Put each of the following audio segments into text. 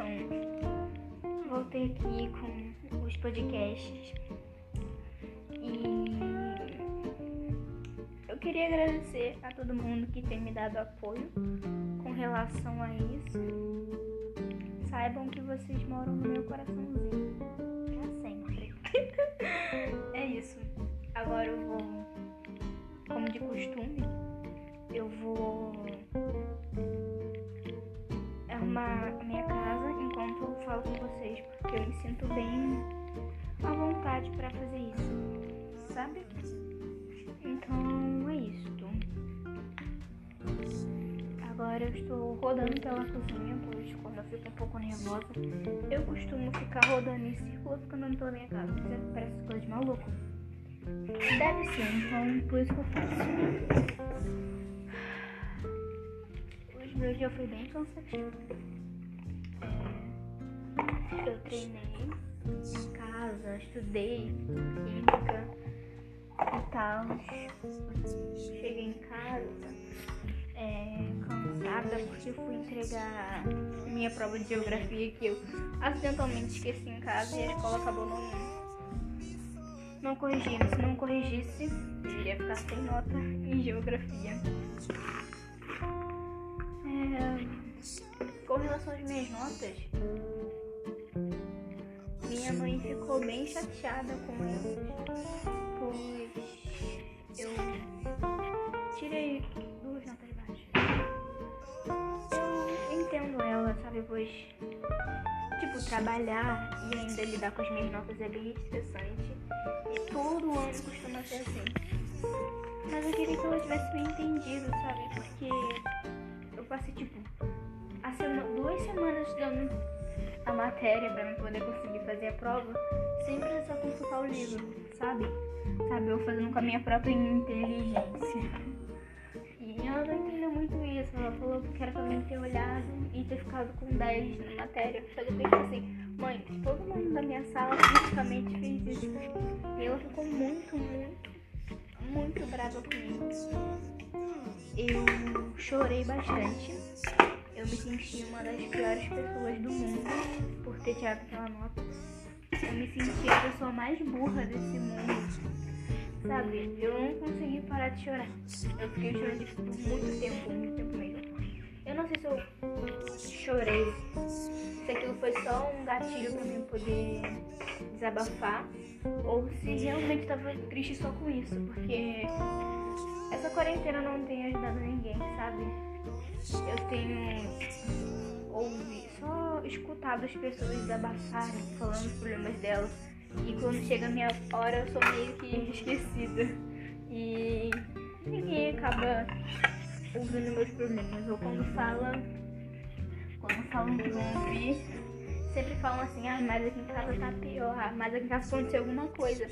Então, voltei aqui com os podcasts. E eu queria agradecer a todo mundo que tem me dado apoio com relação a isso. Saibam que vocês moram no meu coraçãozinho. Pra sempre. é isso. Agora eu vou, como de costume, eu vou arrumar a minha casa enquanto eu falo com vocês, porque eu me sinto bem à vontade para fazer isso, sabe? Então é isso. Agora eu estou rodando pela cozinha, pois quando eu fico um pouco nervosa, eu costumo ficar rodando em círculo ficando pela minha casa. Parece coisa de maluco. Deve ser, então por isso que eu faço. Hoje meu dia foi bem cansativo. Eu treinei em casa, estudei química e tal. Cheguei em casa é, cansada porque fui entregar minha prova de geografia que eu acidentalmente esqueci em casa e a escola acabou não não corrigindo. Se não corrigisse, eu iria ficar sem nota em geografia. É, com relação às minhas notas, minha mãe ficou bem chateada com elas, pois eu tirei duas notas baixas. Eu entendo ela, sabe? Pois, tipo, trabalhar e ainda lidar com as minhas notas é bem estressante. E todo ano costuma ser assim. Mas eu queria que ela tivesse me entendido, sabe? Porque eu passei, tipo, a sema duas semanas estudando a matéria para poder conseguir fazer a prova sem precisar consultar o livro, sabe? Sabe, eu fazendo com a minha própria inteligência. E ela não entendeu muito isso. Ela falou que era pra mim ter olhado e ter ficado com 10 na matéria. Só que eu pensei assim, Mãe, todo mundo da minha sala praticamente fez isso. E ela ficou muito, muito, muito brava comigo. Eu chorei bastante. Eu me senti uma das piores pessoas do mundo por ter tirado aquela nota. Eu me senti a pessoa mais burra desse mundo. Sabe? Eu não consegui parar de chorar. Eu fiquei chorando por muito tempo, muito tempo mesmo. Eu não sei se eu chorei se aquilo foi só um gatilho para mim poder desabafar ou se realmente estava triste só com isso, porque essa quarentena não tem ajudado ninguém, sabe? Eu tenho ouvido, só escutado as pessoas desabafarem, falando os problemas delas. E quando chega a minha hora eu sou meio que esquecida. E ninguém acaba ouvindo meus problemas. Ou quando fala quando falam vão ouvir, sempre falam assim, ah, mas aqui em casa tá pior, ah, mas aqui em casa aconteceu alguma coisa.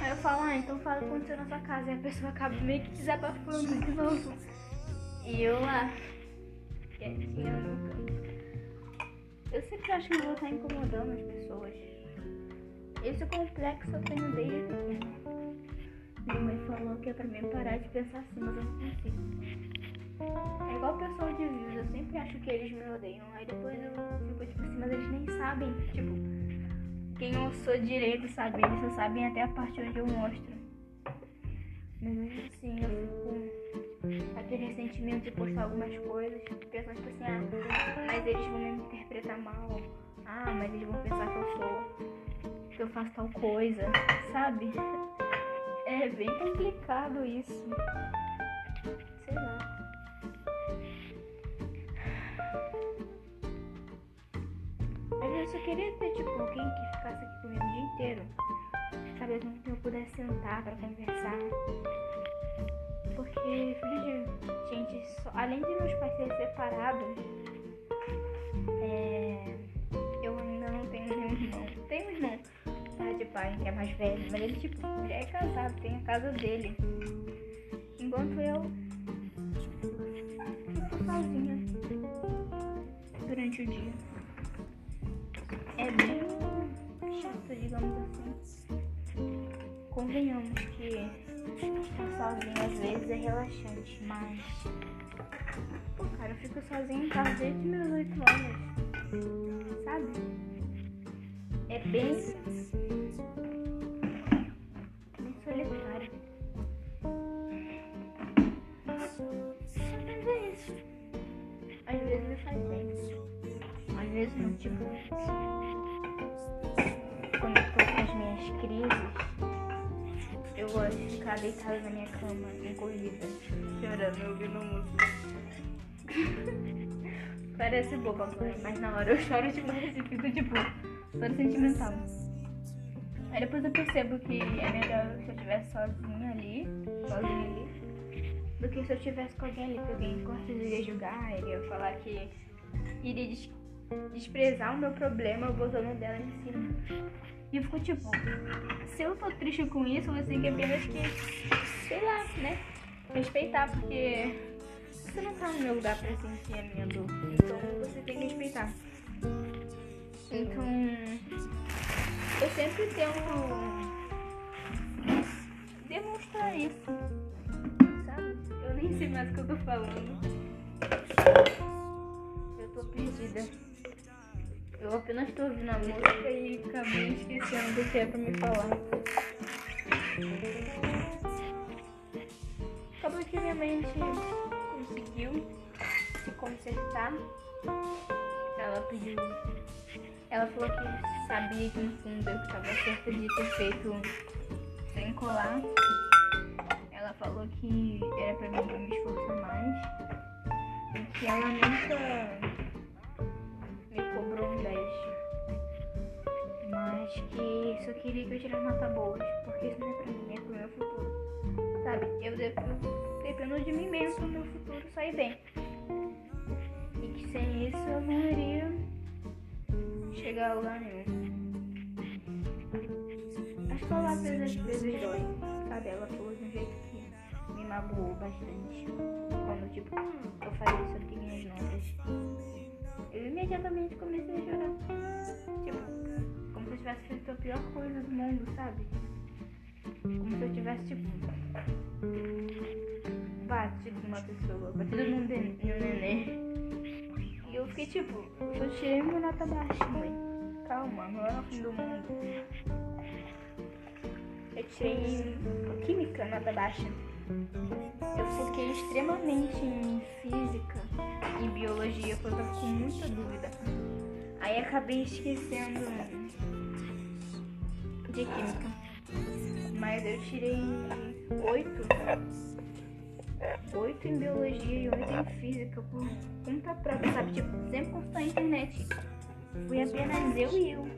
Aí eu falo, ah, então fala o que aconteceu na sua casa. E a pessoa acaba meio que desabafando de novo. E eu lá, quietinha no canto. Eu sempre acho que eu vou estar incomodando as pessoas. Esse complexo eu tenho desde pequena. Minha mãe falou que é pra mim parar de pensar assim, mas eu não consigo. É igual pessoa de views, eu sempre acho que eles me odeiam. Aí depois eu fico tipo assim, mas eles nem sabem, tipo, quem eu sou direito, sabe? Eles só sabem até a parte onde eu mostro. Mas assim, eu fico aquele ressentimento de postar algumas coisas, pensando tipo assim, ah, mas eles vão me interpretar mal. Ah, mas eles vão pensar que eu sou, que eu faço tal coisa, sabe? É bem complicado isso. Sei lá. eu só queria ter, tipo, alguém que ficasse aqui comigo o dia inteiro. Sabe, que eu pudesse sentar pra conversar. Porque, filho de gente, além de meus pais serem separados, é, eu ainda não tenho nenhum irmão. Tenho um irmão, pai de pai, que é mais velho, mas ele, tipo, já é casado, tem a casa dele. Enquanto eu fico sozinha durante o dia é bem chato, digamos assim. Convenhamos que sozinho às vezes é relaxante, mas. Pô, cara, eu fico sozinha em casa desde meus 8 anos. Sabe? É bem. bem solitário. Mas é isso. Às vezes me faz bem. Às vezes não, tipo. Quando eu tô com as minhas crises, eu gosto de ficar deitada na minha cama, encolhida, chorando, ouvindo música. Parece boba mas na hora eu choro demais e fico tipo, toda sentimental. Aí depois eu percebo que é melhor se eu estivesse sozinha ali, sozinha ali, do que se eu estivesse com alguém ali, que alguém com certeza iria julgar, iria falar que iria des desprezar o meu problema botando dela em cima. E eu fico tipo, se eu tô triste com isso, você tem que apenas que, sei lá, né? Respeitar, porque você não tá no meu lugar pra sentir a minha dor. Então você tem que respeitar. Então eu sempre tento demonstrar isso. Sabe? Eu nem sei mais o que eu tô falando. Eu tô perdida. Eu apenas tô ouvindo a música e acabei esquecendo do que é pra me falar. Acabou que minha mente conseguiu se consertar. Ela pediu. Ela falou que sabia que no fundo eu estava certa de ter feito sem colar. Ela falou que era pra mim me esforçar mais. E que ela nunca Que só queria que eu tirasse nota boas. Porque isso não é pra mim, é pro meu futuro. Sabe? Eu, dependo de mim mesmo pro meu futuro sair bem. E que sem isso eu não iria chegar a lugar nenhum. As palavras às vezes dói, sabe? Ela falou de um jeito que me magoou bastante. Quando, tipo, eu falei sobre minhas notas. Eu imediatamente comecei a chorar. Tivesse feito a pior coisa do mundo, sabe? Como se eu tivesse, tipo, batido numa pessoa, batido num, de, num neném. E eu fiquei tipo, eu tirei minha nota baixa, mãe. Calma, não é o fim do mundo. Eu tirei química, nota baixa. Eu foquei extremamente em física e biologia, porque eu tava com muita dúvida. Aí acabei esquecendo de química. Mas eu tirei oito. Oito em biologia e oito em física por conta própria, sabe? Tipo, sempre consultar a internet. Fui apenas eu e eu.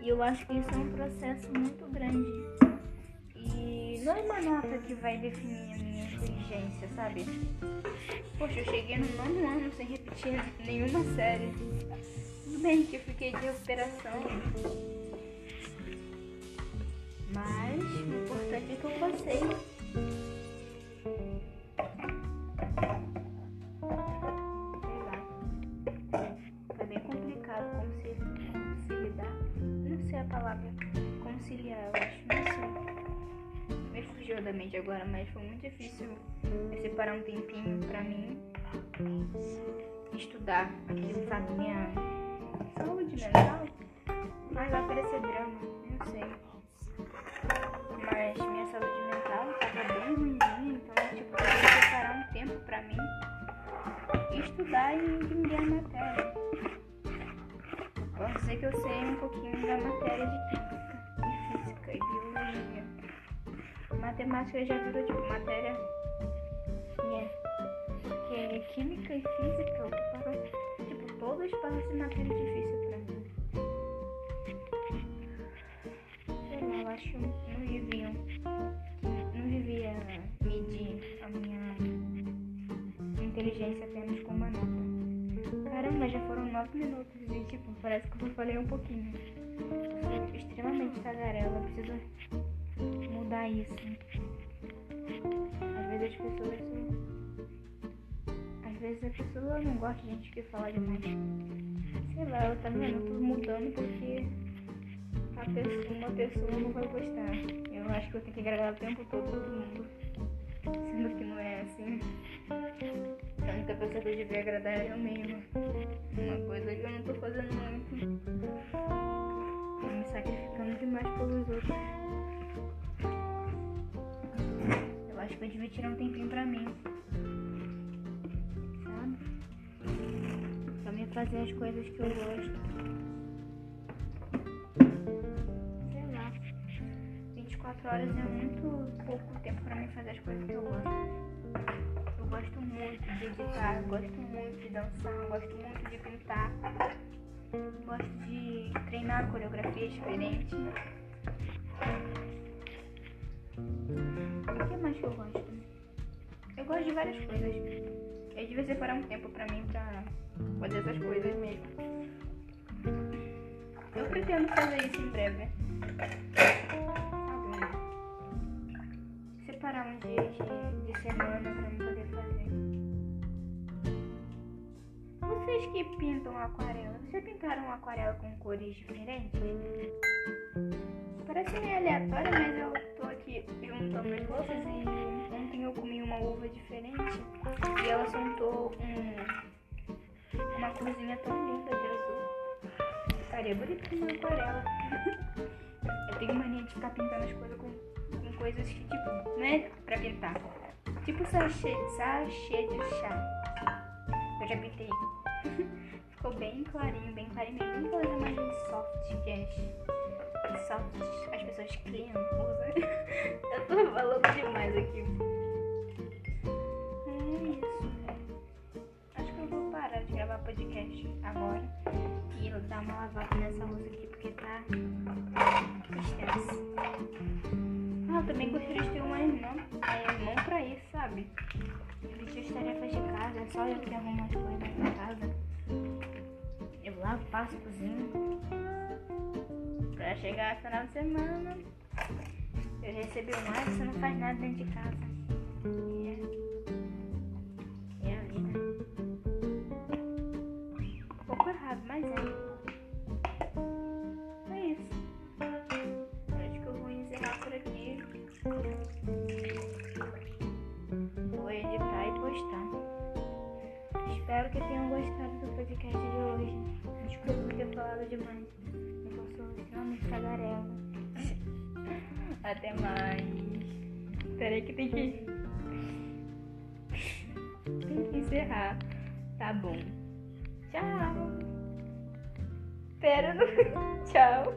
E eu acho que isso é um processo muito grande. E não é uma nota que vai definir a minha inteligência, sabe? Poxa, eu cheguei no nono ano sem repetir nenhuma série. Tudo bem que eu fiquei de recuperação. Mas o importante é que eu passei. Sei lá. Foi bem complicado conciliar. Não sei a palavra. Conciliar, eu acho. Não sei. Me fugiu da mente agora, mas foi muito difícil separar um tempinho pra mim estudar aquilo, sabe? Minha saúde mental. Mas vai parecer drama, não da matéria de química e física e biologia. Matemática já virou tipo matéria. Yeah. Porque química e física ocuparam tipo todo o espaço de matéria difícil pra mim. Sei lá, eu acho que não deviam. Não devia medir a minha inteligência apenas com uma nota. Caramba, já foram nove minutos e tipo, parece que eu falei um pouquinho. Preciso mudar isso. Às vezes as pessoas. Às vezes a pessoa não gosta de gente que fala demais. Sei lá, eu tá? Eu tô mudando porque a pessoa, uma pessoa não vai gostar. Eu acho que eu tenho que agradar o tempo todo todo mundo. Sendo que não é assim. A única pessoa que eu devia agradar é eu mesma. Uma coisa que eu não tô fazendo muito. Demais pelos outros. Eu acho que eu devia tirar um tempinho pra mim. Sabe? Pra mim fazer as coisas que eu gosto. Sei lá. 24 horas é muito pouco tempo pra mim fazer as coisas que eu gosto gosto muito de editar, gosto muito de dançar, gosto muito de pintar, gosto de treinar coreografia diferente. O que mais que eu gosto? Eu gosto de várias coisas. Eu devia separar um tempo pra mim pra fazer essas coisas mesmo. Eu pretendo fazer isso em breve. Separar um dia de, de semana pra mim poder Vocês que pintam aquarela, vocês pintaram uma aquarela com cores diferentes? Parece meio aleatório, mas eu tô aqui juntando as roupas e ontem eu comi uma uva diferente e ela soltou um, uma corzinha tão linda de azul. Ficaria bonito uma aquarela. eu tenho mania de ficar pintando as coisas com, com coisas que, tipo, não é pra pintar. Tipo sachê, sachê de chá. Eu já pintei Ficou bem clarinho, bem clarinho mesmo. Fazer mais de soft, que as, soft as pessoas criam, usam. Eu tô falando demais aqui. É isso. Acho que eu vou parar de gravar podcast agora e dar uma lavada nessa luz aqui porque tá extensa. Ah, eu também gostaria de ter uma irmã, uma irmã pra isso, sabe? Dividir as tarefas de casa, é só eu que arrumo as coisas Eu cozinho. Pra chegar no final de semana, eu recebi um ar você não faz nada dentro de casa. É, é a vida. Um pouco errado, mas é. Espero que tenham gostado do podcast falado demais. Eu sou extremamente tagarela. Até mais. Peraí que tem que. tem que encerrar. Tá bom. Tchau. Pera. Tchau.